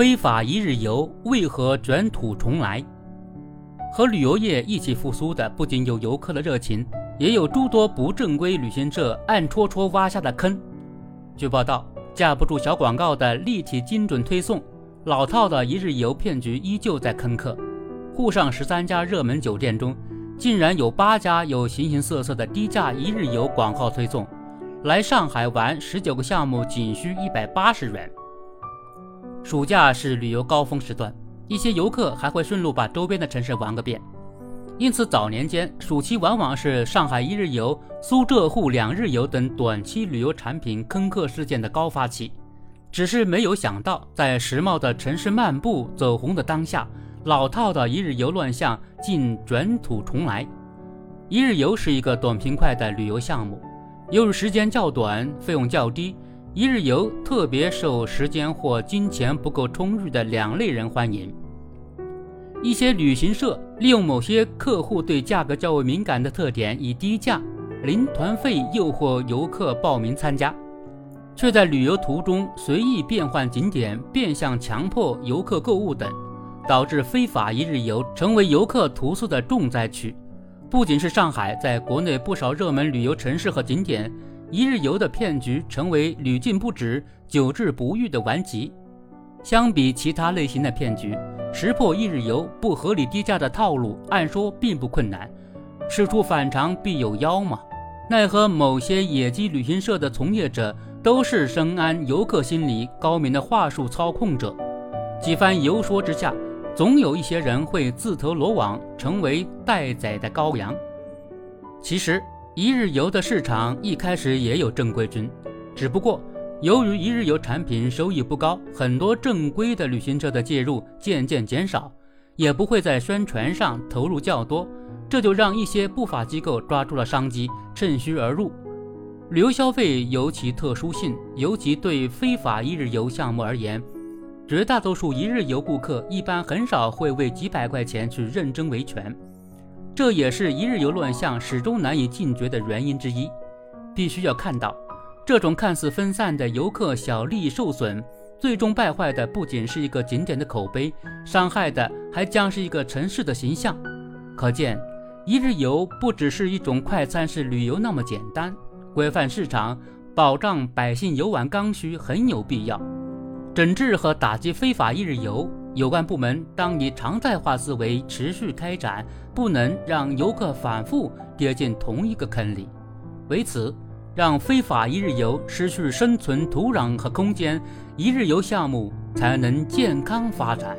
非法一日游为何卷土重来？和旅游业一起复苏的，不仅有游客的热情，也有诸多不正规旅行社暗戳戳挖下的坑。据报道，架不住小广告的立体精准推送，老套的一日游骗局依旧在坑客。沪上十三家热门酒店中，竟然有八家有形形色色的低价一日游广告推送。来上海玩十九个项目仅需一百八十元。暑假是旅游高峰时段，一些游客还会顺路把周边的城市玩个遍。因此，早年间暑期往往是上海一日游、苏浙沪两日游等短期旅游产品坑客事件的高发期。只是没有想到，在时髦的城市漫步走红的当下，老套的一日游乱象竟卷土重来。一日游是一个短平快的旅游项目。由于时间较短，费用较低，一日游特别受时间或金钱不够充裕的两类人欢迎。一些旅行社利用某些客户对价格较为敏感的特点，以低价、零团费诱惑游客报名参加，却在旅游途中随意变换景点，变相强迫游客购物等，导致非法一日游成为游客投诉的重灾区。不仅是上海，在国内不少热门旅游城市和景点，一日游的骗局成为屡禁不止、久治不愈的顽疾。相比其他类型的骗局，识破一日游不合理低价的套路，按说并不困难。事出反常必有妖嘛？奈何某些野鸡旅行社的从业者都是深谙游客心理、高明的话术操控者，几番游说之下。总有一些人会自投罗网，成为待宰的羔羊。其实，一日游的市场一开始也有正规军，只不过由于一日游产品收益不高，很多正规的旅行社的介入渐渐减少，也不会在宣传上投入较多，这就让一些不法机构抓住了商机，趁虚而入。旅游消费有其特殊性，尤其对非法一日游项目而言。绝大多数一日游顾客一般很少会为几百块钱去认真维权，这也是一日游乱象始终难以禁绝的原因之一。必须要看到，这种看似分散的游客小利益受损，最终败坏的不仅是一个景点的口碑，伤害的还将是一个城市的形象。可见，一日游不只是一种快餐式旅游那么简单，规范市场、保障百姓游玩刚需很有必要。整治和打击非法一日游，有关部门当以常态化思维持续开展，不能让游客反复跌进同一个坑里。为此，让非法一日游失去生存土壤和空间，一日游项目才能健康发展。